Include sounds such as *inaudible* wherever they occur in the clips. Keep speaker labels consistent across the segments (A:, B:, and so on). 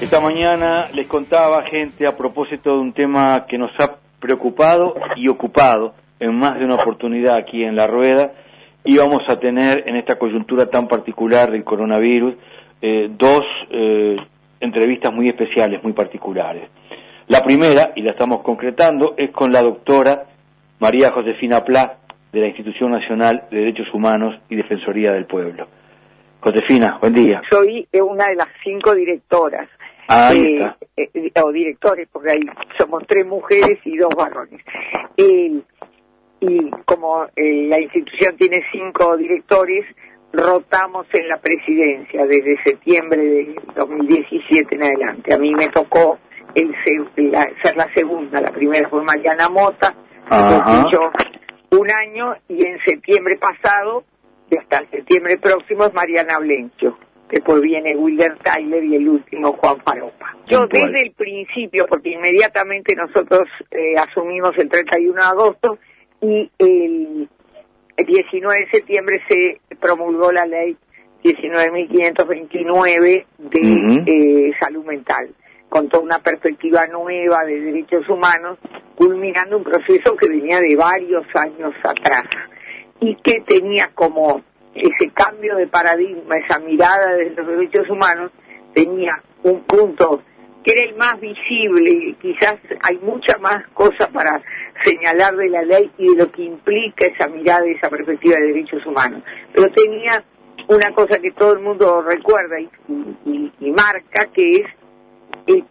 A: Esta mañana les contaba gente a propósito de un tema que nos ha preocupado y ocupado en más de una oportunidad aquí en la rueda y vamos a tener en esta coyuntura tan particular del coronavirus eh, dos eh, entrevistas muy especiales, muy particulares. La primera, y la estamos concretando, es con la doctora María Josefina Pla de la Institución Nacional de Derechos Humanos y Defensoría del Pueblo. Josefina, buen día.
B: Soy una de las cinco directoras.
A: Ah,
B: eh,
A: está.
B: o directores, porque ahí somos tres mujeres y dos varones. y como eh, la institución tiene cinco directores, rotamos en la presidencia desde septiembre de 2017 en adelante. A mí me tocó el, ser la segunda, la primera fue Mariana Mota, yo un año y en septiembre pasado, y hasta septiembre próximo, es Mariana Blencio, que después viene Wilder Tyler y el último Juan Faropa. Yo desde el principio, porque inmediatamente nosotros eh, asumimos el 31 de agosto y el 19 de septiembre se promulgó la ley 19.529 de eh, salud mental, con toda una perspectiva nueva de derechos humanos, culminando un proceso que venía de varios años atrás y que tenía como ese cambio de paradigma, esa mirada de los derechos humanos, tenía un punto que era el más visible, quizás hay mucha más cosas para señalar de la ley y de lo que implica esa mirada y esa perspectiva de derechos humanos, pero tenía una cosa que todo el mundo recuerda y, marca, que es el,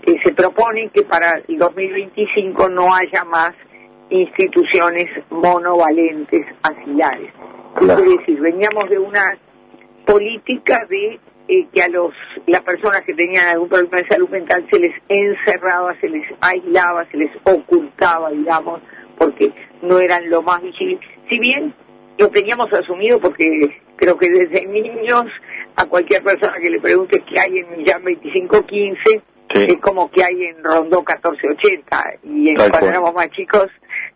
B: que se propone que para el 2025 no haya más instituciones monovalentes asilares. Es decir, veníamos de una política de eh, que a los las personas que tenían algún problema de salud mental se les encerraba, se les aislaba, se les ocultaba, digamos, porque no eran lo más visible. Si bien lo teníamos asumido porque creo que desde niños a cualquier persona que le pregunte qué hay en Millán 2515 es como que hay en Rondó 1480 y en, cuando éramos más chicos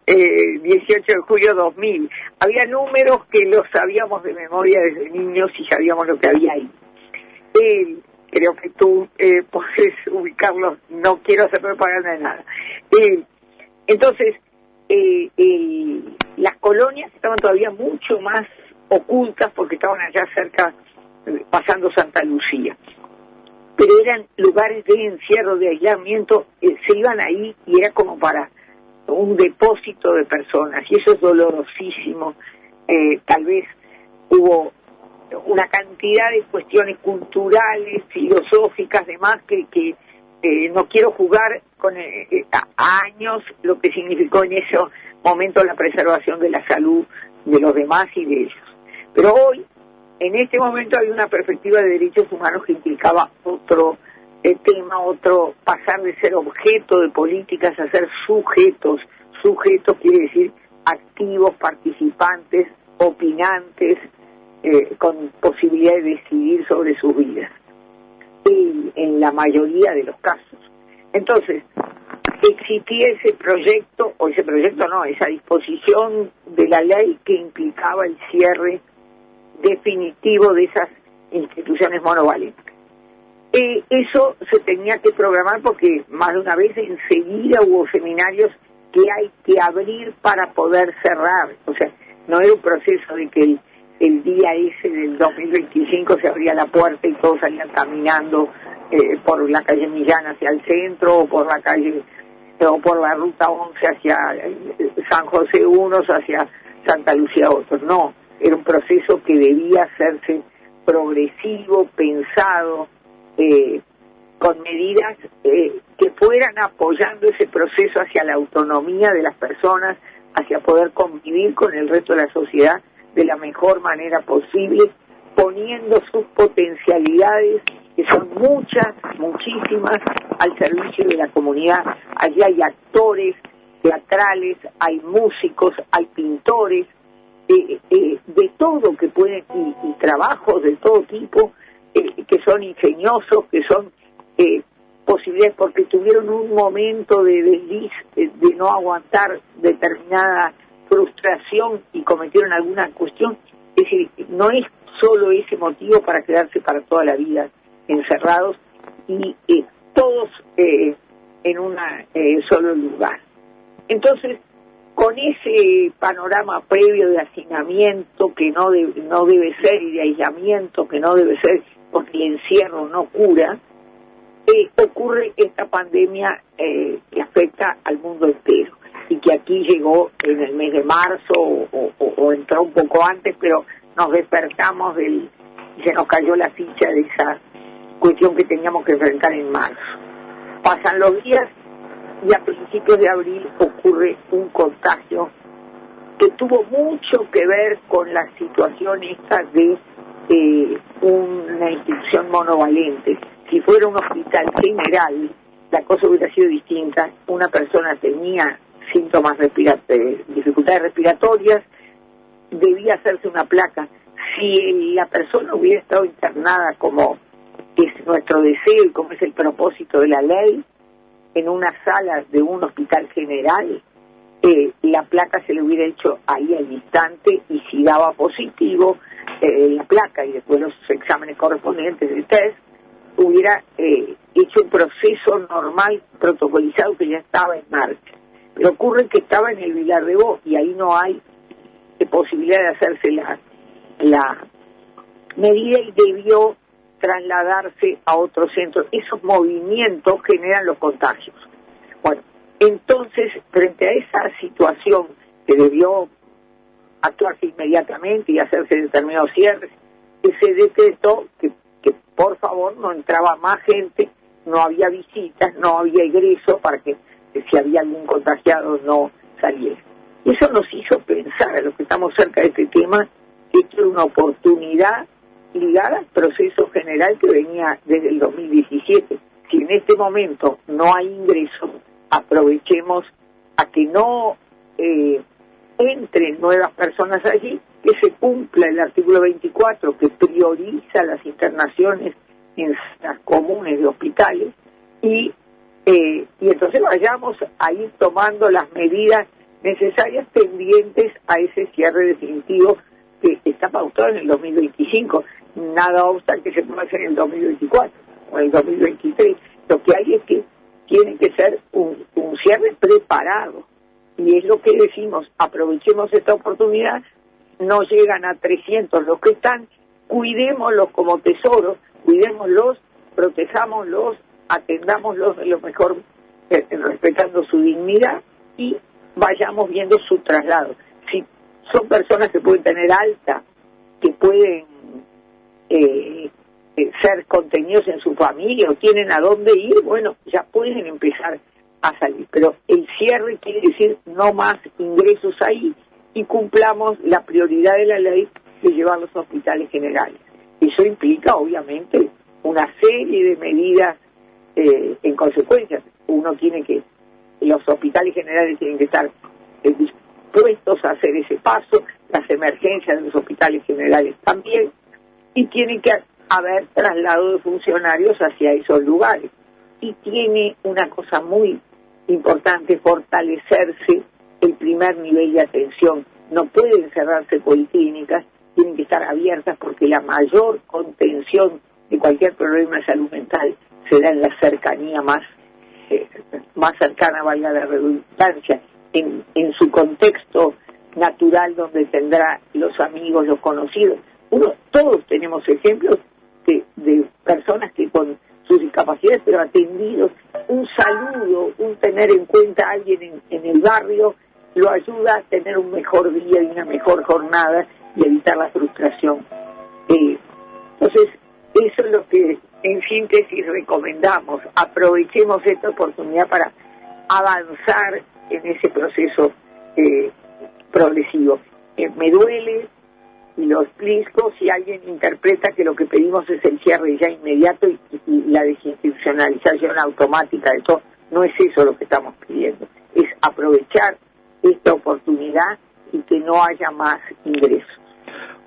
B: eh, 18 de julio 2000 había números que los sabíamos de memoria desde niños y sabíamos lo que había ahí. Eh, creo que tú eh, *laughs* puedes ubicarlo no quiero hacer propaganda de nada. Eh, entonces eh, las colonias estaban todavía mucho más ocultas porque estaban allá cerca, pasando Santa Lucía. Pero eran lugares de encierro, de aislamiento, eh, se iban ahí y era como para un depósito de personas y eso es dolorosísimo. Eh, tal vez hubo una cantidad de cuestiones culturales, filosóficas, demás, que, eh, no quiero jugar con años lo que significó en ese momento la preservación de la salud de los demás y de ellos. Pero hoy, en este momento, hay una perspectiva de derechos humanos que implicaba otro eh, tema, otro pasar de ser objeto de políticas a ser sujetos. Sujetos quiere decir activos, participantes, opinantes, eh, con posibilidad de decidir sobre sus vidas. Y en la mayoría de los casos. Entonces, existía ese proyecto, o ese proyecto no, esa disposición de la ley que implicaba el cierre definitivo de esas instituciones monovalentes. Eh, eso se tenía que programar porque más de una vez enseguida hubo seminarios que hay que abrir para poder cerrar. O sea, no era un proceso de que el, el día ese del 2025 se abría la puerta y todos salían caminando eh, por la calle Millán hacia el centro o por la calle o por la ruta 11 hacia eh, San José unos hacia Santa Lucía otros. No, era un proceso que debía hacerse progresivo, pensado, eh, con medidas eh, que fueran apoyando ese proceso hacia la autonomía de las personas, hacia poder convivir con el resto de la sociedad de la mejor manera posible, poniendo sus potencialidades, que son muchas, muchísimas, al servicio de la comunidad. Allí hay actores teatrales, hay músicos, hay pintores, eh, eh, de todo que pueden, y, trabajos de todo tipo, que son ingeniosos, que son posibilidades, porque tuvieron un momento de desliz, de no aguantar determinada frustración y cometieron alguna cuestión. Es decir, no es solo ese motivo para quedarse para toda la vida encerrados y todos en un solo lugar. Entonces, con ese panorama previo de hacinamiento que no, no debe ser y de aislamiento que no debe ser porque el encierro no cura, eh, ocurre esta pandemia eh, que afecta al mundo entero y que aquí llegó en el mes de marzo o, entró un poco antes, pero nos despertamos del, y se nos cayó la ficha de esa cuestión que teníamos que enfrentar en marzo. Pasan los días y a principios de abril ocurre un contagio que tuvo mucho que ver con la situación esta de eh, una institución monovalente. Si fuera un hospital general, la cosa hubiera sido distinta. Una persona tenía síntomas respiratorios, dificultades respiratorias, debía hacerse una placa. Si la persona hubiera estado internada como es nuestro deseo y como es el propósito de la ley, en una sala de un hospital general, eh, la placa se le hubiera hecho ahí al instante y si daba positivo eh, la placa y después los exámenes correspondientes del test, hubiera eh, hecho un proceso normal, protocolizado que ya estaba en marcha. Pero ocurre que estaba en el Vilar de Voz y ahí no hay posibilidad de hacerse la, la medida y debió trasladarse a otro centro. Esos movimientos generan los contagios. Bueno, entonces, frente a esa situación que debió actuarse inmediatamente y hacerse determinados cierres, se decretó que, que por favor no entraba más gente, no había visitas, no había egreso para que, si había algún contagiado no saliera. Eso nos hizo pensar a los que estamos cerca de este tema que esto era una oportunidad ligada al proceso general que venía desde el 2017. Si en este momento no hay ingresos, aprovechemos a que no eh, entren nuevas personas allí, que se cumpla el artículo 24 que prioriza las internaciones en las comunes de hospitales y, eh, y entonces vayamos a ir tomando las medidas necesarias pendientes a ese cierre definitivo que está pautado en el 2025 nada obsta que se pueda hacer en el 2024 o en el 2023. Lo que hay es que tiene que ser un, cierre preparado. Y es lo que decimos, aprovechemos esta oportunidad, no llegan a 300 los que están, cuidémoslos como tesoros, cuidémoslos, protejámoslos, atendámoslos de lo mejor, eh, respetando su dignidad y vayamos viendo su traslado. Si son personas que pueden tener alta, que pueden eh, eh, ser contenidos en su familia o tienen a dónde ir, bueno, ya pueden empezar a salir. Pero el cierre quiere decir no más ingresos ahí y cumplamos la prioridad de la ley de llevar los hospitales generales. Eso implica, obviamente, una serie de medidas eh, en consecuencia. Uno tiene que, los hospitales generales tienen que estar eh, dispuestos a hacer ese paso, las emergencias de los hospitales generales también, y tiene que haber traslado de funcionarios hacia esos lugares. Y tiene una cosa muy importante, fortalecerse el primer nivel de atención. No pueden cerrarse policlínicas, tienen que estar abiertas porque la mayor contención de cualquier problema de salud mental se da en la cercanía más, eh, más cercana, valga la redundancia, en, en su contexto natural donde tendrá los amigos, los conocidos uno, todos tenemos ejemplos de, de personas que con sus discapacidades, pero atendidos, un saludo, un tener en cuenta a alguien en, el barrio, lo ayuda a tener un mejor día y una mejor jornada y evitar la frustración. Eh, entonces, eso es lo que en síntesis recomendamos. Aprovechemos esta oportunidad para avanzar en ese proceso eh, progresivo. Eh, me duele y lo explico si alguien interpreta que lo que pedimos es el cierre ya inmediato y, la desinstitucionalización automática de todo. No es eso lo que estamos pidiendo, es aprovechar esta oportunidad y que no haya más ingresos.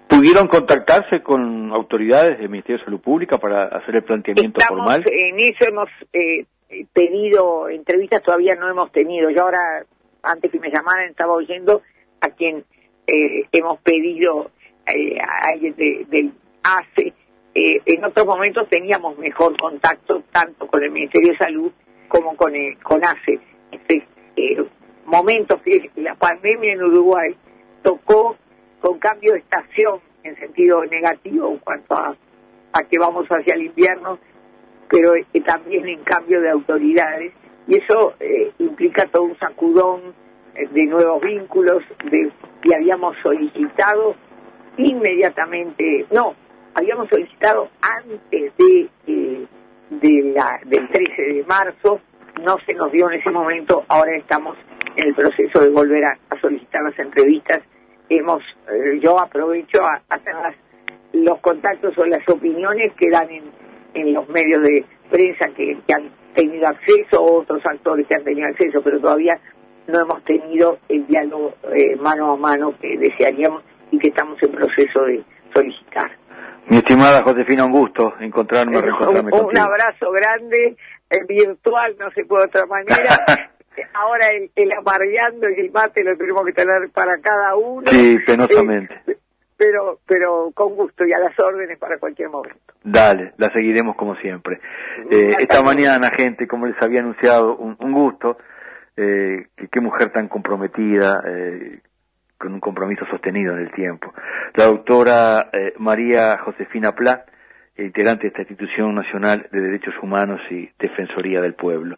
A: ¿Pudieron contactarse con autoridades del Ministerio de Salud Pública para hacer el planteamiento
B: Estamos,
A: formal?
B: En eso hemos eh, pedido entrevistas, todavía no hemos tenido. Yo ahora, antes que me llamaran, estaba oyendo a quien eh, hemos pedido eh, alguien del ACE eh, en otros momentos teníamos mejor contacto tanto con el Ministerio de Salud como con el CONACE. Este, eh, momentos que la pandemia en Uruguay tocó con cambio de estación en sentido negativo en cuanto a, a que vamos hacia el invierno, pero eh, también en cambio de autoridades. Y eso eh, implica todo un sacudón eh, de nuevos vínculos, de, y habíamos solicitado inmediatamente, no, habíamos solicitado antes de, de la, del 13 de marzo, no se nos dio en ese momento, ahora estamos en el proceso de volver a, solicitar las entrevistas. Hemos, eh, yo aprovecho a, hacer los contactos o las opiniones que dan en, en los medios de prensa que, han tenido acceso, otros actores que han tenido acceso, pero todavía no hemos tenido el diálogo eh, mano a mano que desearíamos y que estamos en proceso de solicitar.
A: Mi estimada Josefina, un gusto encontrarme, *laughs*
B: un, un abrazo grande, virtual, no se puede de otra manera. *laughs* ahora el, el y el mate lo tenemos que tener para cada uno.
A: Sí, penosamente. Eh,
B: pero, pero con gusto y a las órdenes para cualquier momento.
A: Dale, la seguiremos como siempre. Eh, esta mañana, gente, como les había anunciado, un, gusto. Eh, qué mujer tan comprometida, eh, con un compromiso sostenido en el tiempo. La doctora eh, María Josefina Pla, integrante de esta institución nacional de derechos humanos y defensoría del pueblo.